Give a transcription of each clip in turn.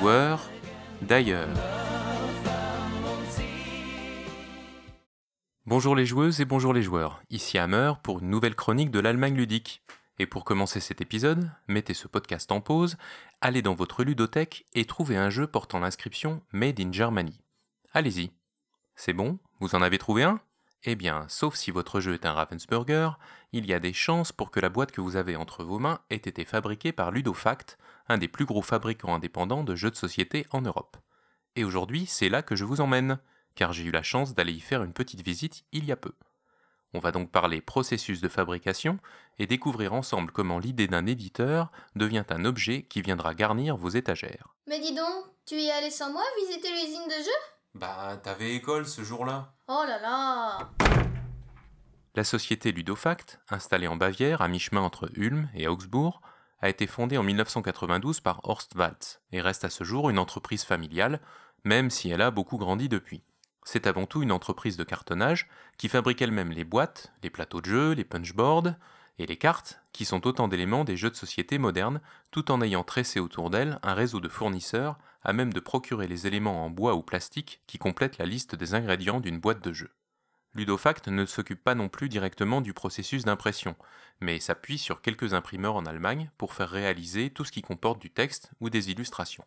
Joueur d'ailleurs. Bonjour les joueuses et bonjour les joueurs, ici Hammer pour une nouvelle chronique de l'Allemagne ludique. Et pour commencer cet épisode, mettez ce podcast en pause, allez dans votre ludothèque et trouvez un jeu portant l'inscription Made in Germany. Allez-y. C'est bon? Vous en avez trouvé un? Eh bien, sauf si votre jeu est un Ravensburger, il y a des chances pour que la boîte que vous avez entre vos mains ait été fabriquée par Ludofact, un des plus gros fabricants indépendants de jeux de société en Europe. Et aujourd'hui, c'est là que je vous emmène, car j'ai eu la chance d'aller y faire une petite visite il y a peu. On va donc parler processus de fabrication et découvrir ensemble comment l'idée d'un éditeur devient un objet qui viendra garnir vos étagères. Mais dis donc, tu y es allé sans moi visiter l'usine de jeux? Bah, t'avais école ce jour-là. Oh là là La société Ludofact, installée en Bavière à mi-chemin entre Ulm et Augsbourg, a été fondée en 1992 par Horst Waltz et reste à ce jour une entreprise familiale, même si elle a beaucoup grandi depuis. C'est avant tout une entreprise de cartonnage qui fabrique elle-même les boîtes, les plateaux de jeux, les punchboards et les cartes, qui sont autant d'éléments des jeux de société modernes, tout en ayant tressé autour d'elle un réseau de fournisseurs à même de procurer les éléments en bois ou plastique qui complètent la liste des ingrédients d'une boîte de jeu. Ludofact ne s'occupe pas non plus directement du processus d'impression, mais s'appuie sur quelques imprimeurs en Allemagne pour faire réaliser tout ce qui comporte du texte ou des illustrations.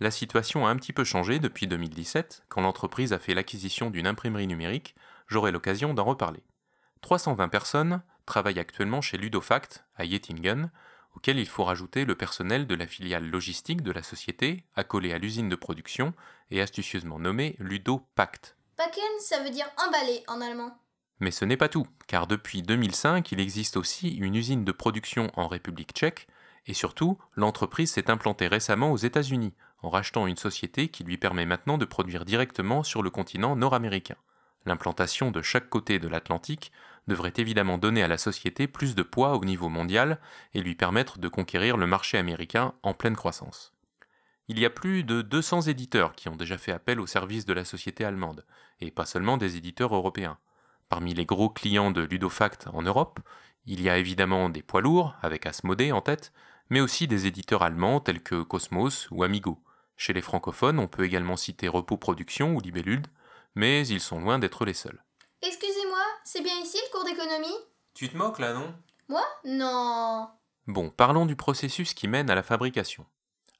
La situation a un petit peu changé depuis 2017, quand l'entreprise a fait l'acquisition d'une imprimerie numérique, j'aurai l'occasion d'en reparler. 320 personnes travaillent actuellement chez Ludofact, à Yettingen, auquel il faut rajouter le personnel de la filiale logistique de la société, accolée à l'usine de production et astucieusement nommée Ludopact. Packen, ça veut dire emballé en allemand. Mais ce n'est pas tout, car depuis 2005, il existe aussi une usine de production en République tchèque, et surtout, l'entreprise s'est implantée récemment aux États-Unis, en rachetant une société qui lui permet maintenant de produire directement sur le continent nord-américain. L'implantation de chaque côté de l'Atlantique devrait évidemment donner à la société plus de poids au niveau mondial et lui permettre de conquérir le marché américain en pleine croissance. Il y a plus de 200 éditeurs qui ont déjà fait appel au service de la société allemande, et pas seulement des éditeurs européens. Parmi les gros clients de Ludofact en Europe, il y a évidemment des poids lourds, avec Asmodée en tête, mais aussi des éditeurs allemands tels que Cosmos ou Amigo. Chez les francophones, on peut également citer Repos Production ou Libellude, mais ils sont loin d'être les seuls. Excusez-moi, c'est bien ici le cours d'économie? Tu te moques là, non? Moi? Non. Bon, parlons du processus qui mène à la fabrication.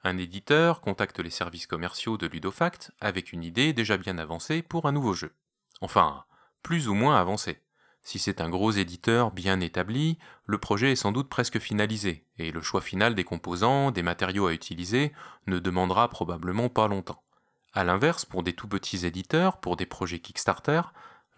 Un éditeur contacte les services commerciaux de Ludofact avec une idée déjà bien avancée pour un nouveau jeu. Enfin, plus ou moins avancée. Si c'est un gros éditeur bien établi, le projet est sans doute presque finalisé, et le choix final des composants, des matériaux à utiliser, ne demandera probablement pas longtemps. A l'inverse, pour des tout petits éditeurs, pour des projets Kickstarter,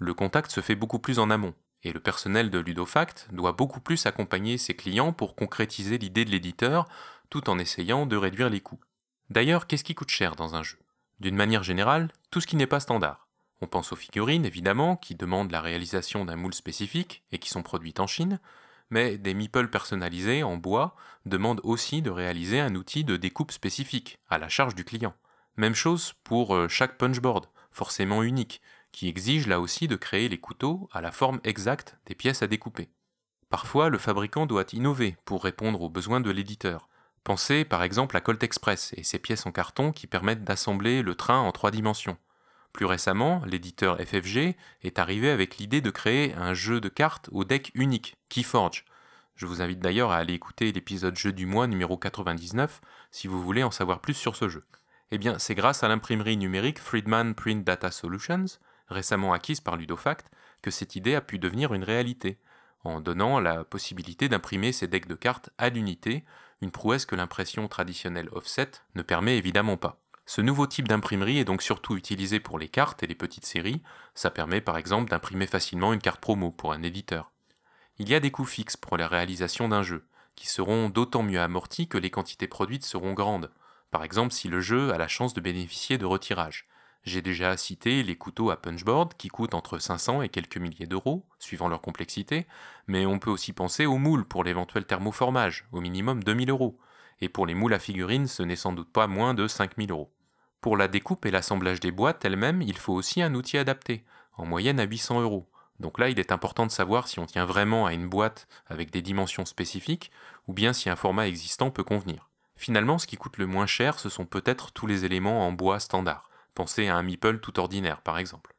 le contact se fait beaucoup plus en amont, et le personnel de Ludofact doit beaucoup plus accompagner ses clients pour concrétiser l'idée de l'éditeur, tout en essayant de réduire les coûts. D'ailleurs, qu'est-ce qui coûte cher dans un jeu? D'une manière générale, tout ce qui n'est pas standard. On pense aux figurines, évidemment, qui demandent la réalisation d'un moule spécifique et qui sont produites en Chine, mais des meeples personnalisés en bois demandent aussi de réaliser un outil de découpe spécifique, à la charge du client. Même chose pour euh, chaque punchboard, forcément unique, qui exige là aussi de créer les couteaux à la forme exacte des pièces à découper. Parfois, le fabricant doit innover pour répondre aux besoins de l'éditeur. Pensez par exemple à Colt Express et ses pièces en carton qui permettent d'assembler le train en trois dimensions. Plus récemment, l'éditeur FFG est arrivé avec l'idée de créer un jeu de cartes au deck unique, Keyforge. Je vous invite d'ailleurs à aller écouter l'épisode Jeu du mois numéro 99 si vous voulez en savoir plus sur ce jeu. Eh bien, c'est grâce à l'imprimerie numérique Friedman Print Data Solutions, récemment acquise par Ludofact, que cette idée a pu devenir une réalité, en donnant la possibilité d'imprimer ces decks de cartes à l'unité, une prouesse que l'impression traditionnelle offset ne permet évidemment pas. Ce nouveau type d'imprimerie est donc surtout utilisé pour les cartes et les petites séries, ça permet par exemple d'imprimer facilement une carte promo pour un éditeur. Il y a des coûts fixes pour la réalisation d'un jeu, qui seront d'autant mieux amortis que les quantités produites seront grandes, par exemple si le jeu a la chance de bénéficier de retirage. J'ai déjà cité les couteaux à punchboard qui coûtent entre 500 et quelques milliers d'euros, suivant leur complexité, mais on peut aussi penser aux moules pour l'éventuel thermoformage, au minimum 2000 euros, et pour les moules à figurines ce n'est sans doute pas moins de 5000 euros. Pour la découpe et l'assemblage des boîtes elles-mêmes, il faut aussi un outil adapté, en moyenne à 800 euros, Donc là, il est important de savoir si on tient vraiment à une boîte avec des dimensions spécifiques, ou bien si un format existant peut convenir. Finalement, ce qui coûte le moins cher, ce sont peut-être tous les éléments en bois standard. Pensez à un meeple tout ordinaire, par exemple.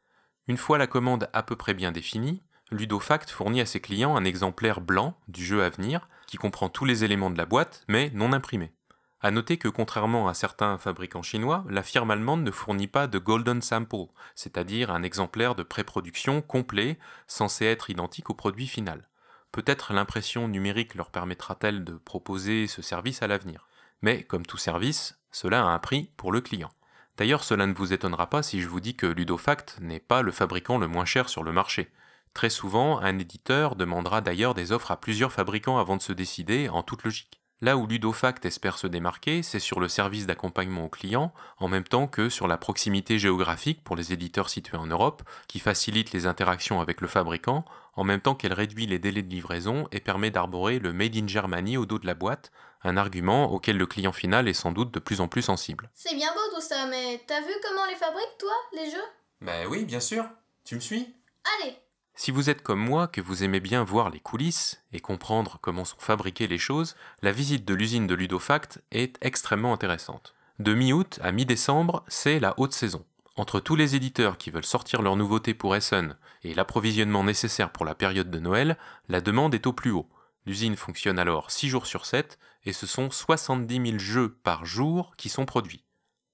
Une fois la commande à peu près bien définie, Ludofact fournit à ses clients un exemplaire blanc du jeu à venir qui comprend tous les éléments de la boîte mais non imprimés. À noter que contrairement à certains fabricants chinois, la firme allemande ne fournit pas de golden sample, c'est-à-dire un exemplaire de pré-production complet censé être identique au produit final. Peut-être l'impression numérique leur permettra-t-elle de proposer ce service à l'avenir. Mais comme tout service, cela a un prix pour le client. D'ailleurs, cela ne vous étonnera pas si je vous dis que Ludofact n'est pas le fabricant le moins cher sur le marché. Très souvent, un éditeur demandera d'ailleurs des offres à plusieurs fabricants avant de se décider, en toute logique. Là où Ludofact espère se démarquer, c'est sur le service d'accompagnement aux clients, en même temps que sur la proximité géographique pour les éditeurs situés en Europe, qui facilite les interactions avec le fabricant, en même temps qu'elle réduit les délais de livraison et permet d'arborer le Made in Germany au dos de la boîte, un argument auquel le client final est sans doute de plus en plus sensible. C'est bien beau tout ça, mais t'as vu comment on les fabrique, toi, les jeux? Ben oui, bien sûr. Tu me suis? Allez si vous êtes comme moi, que vous aimez bien voir les coulisses et comprendre comment sont fabriquées les choses, la visite de l'usine de Ludofact est extrêmement intéressante. De mi-août à mi-décembre, c'est la haute saison. Entre tous les éditeurs qui veulent sortir leurs nouveautés pour Essen et l'approvisionnement nécessaire pour la période de Noël, la demande est au plus haut. L'usine fonctionne alors 6 jours sur 7 et ce sont 70 000 jeux par jour qui sont produits.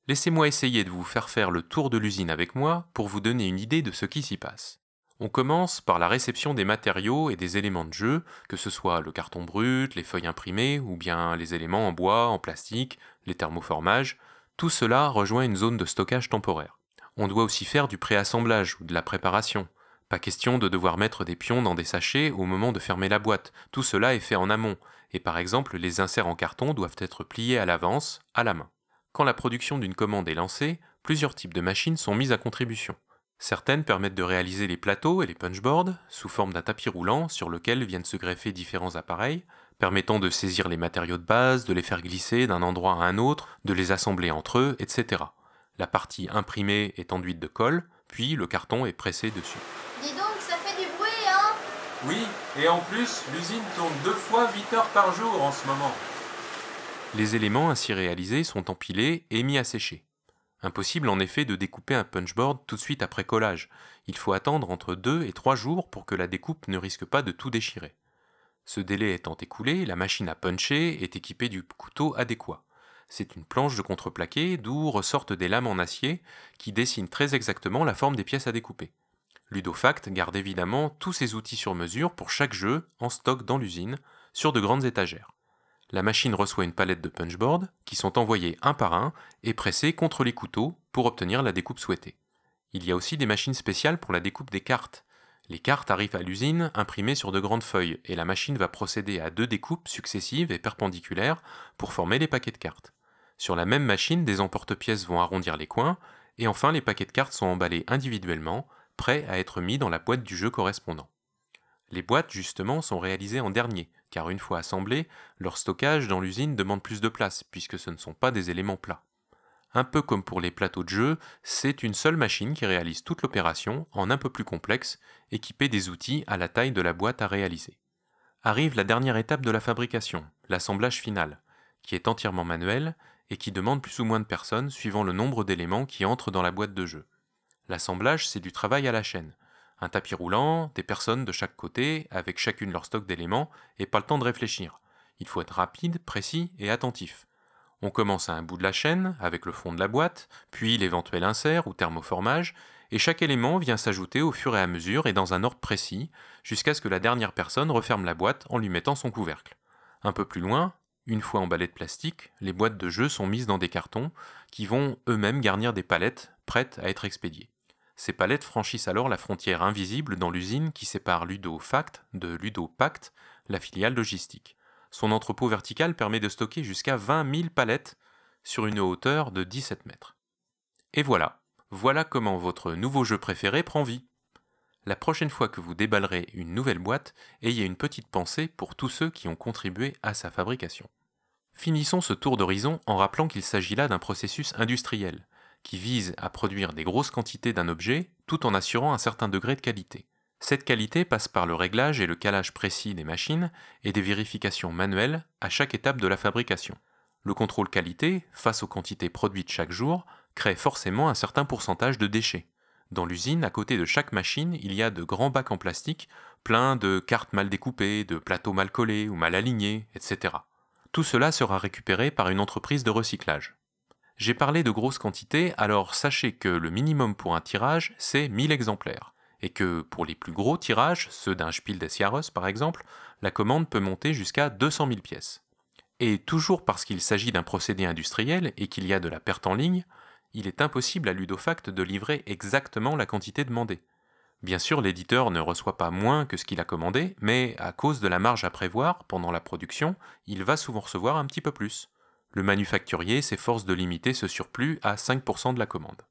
Laissez-moi essayer de vous faire faire le tour de l'usine avec moi pour vous donner une idée de ce qui s'y passe. On commence par la réception des matériaux et des éléments de jeu, que ce soit le carton brut, les feuilles imprimées, ou bien les éléments en bois, en plastique, les thermoformages. Tout cela rejoint une zone de stockage temporaire. On doit aussi faire du préassemblage ou de la préparation. Pas question de devoir mettre des pions dans des sachets au moment de fermer la boîte. Tout cela est fait en amont, et par exemple les inserts en carton doivent être pliés à l'avance, à la main. Quand la production d'une commande est lancée, plusieurs types de machines sont mises à contribution. Certaines permettent de réaliser les plateaux et les punchboards sous forme d'un tapis roulant sur lequel viennent se greffer différents appareils, permettant de saisir les matériaux de base, de les faire glisser d'un endroit à un autre, de les assembler entre eux, etc. La partie imprimée est enduite de colle, puis le carton est pressé dessus. Dis donc, ça fait du bruit, hein? Oui, et en plus, l'usine tourne deux fois 8 heures par jour en ce moment. Les éléments ainsi réalisés sont empilés et mis à sécher. Impossible en effet de découper un punchboard tout de suite après collage. Il faut attendre entre 2 et 3 jours pour que la découpe ne risque pas de tout déchirer. Ce délai étant écoulé, la machine à puncher est équipée du couteau adéquat. C'est une planche de contreplaqué d'où ressortent des lames en acier qui dessinent très exactement la forme des pièces à découper. Ludofact garde évidemment tous ses outils sur mesure pour chaque jeu en stock dans l'usine, sur de grandes étagères. La machine reçoit une palette de punchboards qui sont envoyés un par un et pressés contre les couteaux pour obtenir la découpe souhaitée. Il y a aussi des machines spéciales pour la découpe des cartes. Les cartes arrivent à l'usine imprimées sur de grandes feuilles et la machine va procéder à deux découpes successives et perpendiculaires pour former les paquets de cartes. Sur la même machine, des emporte-pièces vont arrondir les coins et enfin les paquets de cartes sont emballés individuellement, prêts à être mis dans la boîte du jeu correspondant. Les boîtes, justement, sont réalisées en dernier, car une fois assemblées, leur stockage dans l'usine demande plus de place, puisque ce ne sont pas des éléments plats. Un peu comme pour les plateaux de jeu, c'est une seule machine qui réalise toute l'opération en un peu plus complexe, équipée des outils à la taille de la boîte à réaliser. Arrive la dernière étape de la fabrication, l'assemblage final, qui est entièrement manuel et qui demande plus ou moins de personnes suivant le nombre d'éléments qui entrent dans la boîte de jeu. L'assemblage, c'est du travail à la chaîne, un tapis roulant, des personnes de chaque côté, avec chacune leur stock d'éléments, et pas le temps de réfléchir. Il faut être rapide, précis et attentif. On commence à un bout de la chaîne, avec le fond de la boîte, puis l'éventuel insert ou thermoformage, et chaque élément vient s'ajouter au fur et à mesure et dans un ordre précis, jusqu'à ce que la dernière personne referme la boîte en lui mettant son couvercle. Un peu plus loin, une fois emballées de plastique, les boîtes de jeu sont mises dans des cartons qui vont eux-mêmes garnir des palettes prêtes à être expédiées. Ces palettes franchissent alors la frontière invisible dans l'usine qui sépare Ludo-Fact de Ludo-Pact, la filiale logistique. Son entrepôt vertical permet de stocker jusqu'à 20 000 palettes sur une hauteur de 17 mètres. Et voilà, voilà comment votre nouveau jeu préféré prend vie. La prochaine fois que vous déballerez une nouvelle boîte, ayez une petite pensée pour tous ceux qui ont contribué à sa fabrication. Finissons ce tour d'horizon en rappelant qu'il s'agit là d'un processus industriel, qui vise à produire des grosses quantités d'un objet tout en assurant un certain degré de qualité. Cette qualité passe par le réglage et le calage précis des machines et des vérifications manuelles à chaque étape de la fabrication. Le contrôle qualité, face aux quantités produites chaque jour, crée forcément un certain pourcentage de déchets. Dans l'usine, à côté de chaque machine, il y a de grands bacs en plastique, pleins de cartes mal découpées, de plateaux mal collés ou mal alignés, etc. Tout cela sera récupéré par une entreprise de recyclage. J'ai parlé de grosses quantités, alors sachez que le minimum pour un tirage, c'est 1000 exemplaires, et que pour les plus gros tirages, ceux d'un Spiel des Jahres par exemple, la commande peut monter jusqu'à 200 000 pièces. Et toujours parce qu'il s'agit d'un procédé industriel et qu'il y a de la perte en ligne, il est impossible à Ludofact de livrer exactement la quantité demandée. Bien sûr, l'éditeur ne reçoit pas moins que ce qu'il a commandé, mais à cause de la marge à prévoir pendant la production, il va souvent recevoir un petit peu plus. Le manufacturier s'efforce de limiter ce surplus à 5% de la commande.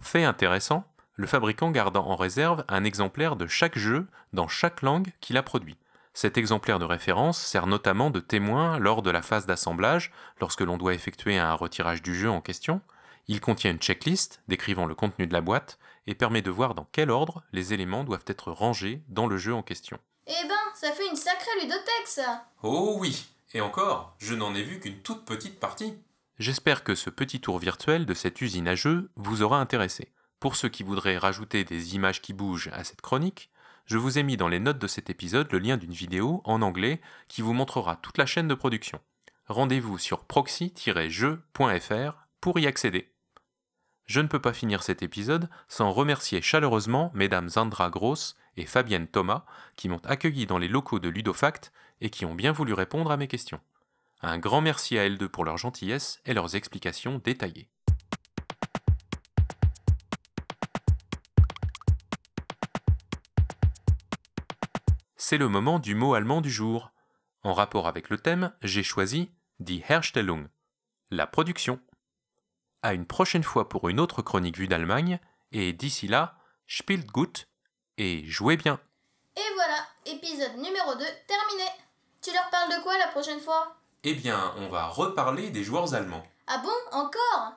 Fait intéressant, le fabricant garde en réserve un exemplaire de chaque jeu dans chaque langue qu'il a produit. Cet exemplaire de référence sert notamment de témoin lors de la phase d'assemblage, lorsque l'on doit effectuer un retirage du jeu en question, il contient une checklist décrivant le contenu de la boîte et permet de voir dans quel ordre les éléments doivent être rangés dans le jeu en question. Eh ben, ça fait une sacrée ludothèque ça Oh oui Et encore, je n'en ai vu qu'une toute petite partie J'espère que ce petit tour virtuel de cette usine à jeux vous aura intéressé. Pour ceux qui voudraient rajouter des images qui bougent à cette chronique, je vous ai mis dans les notes de cet épisode le lien d'une vidéo en anglais qui vous montrera toute la chaîne de production. Rendez-vous sur proxy-jeux.fr pour y accéder. Je ne peux pas finir cet épisode sans remercier chaleureusement mesdames Zandra Gross et Fabienne Thomas qui m'ont accueilli dans les locaux de Ludofact et qui ont bien voulu répondre à mes questions. Un grand merci à elles deux pour leur gentillesse et leurs explications détaillées. C'est le moment du mot allemand du jour. En rapport avec le thème, j'ai choisi Die Herstellung, la production à une prochaine fois pour une autre chronique vue d'Allemagne, et d'ici là, spielt gut et jouez bien. Et voilà, épisode numéro 2 terminé. Tu leur parles de quoi la prochaine fois? Eh bien, on va reparler des joueurs allemands. Ah bon Encore?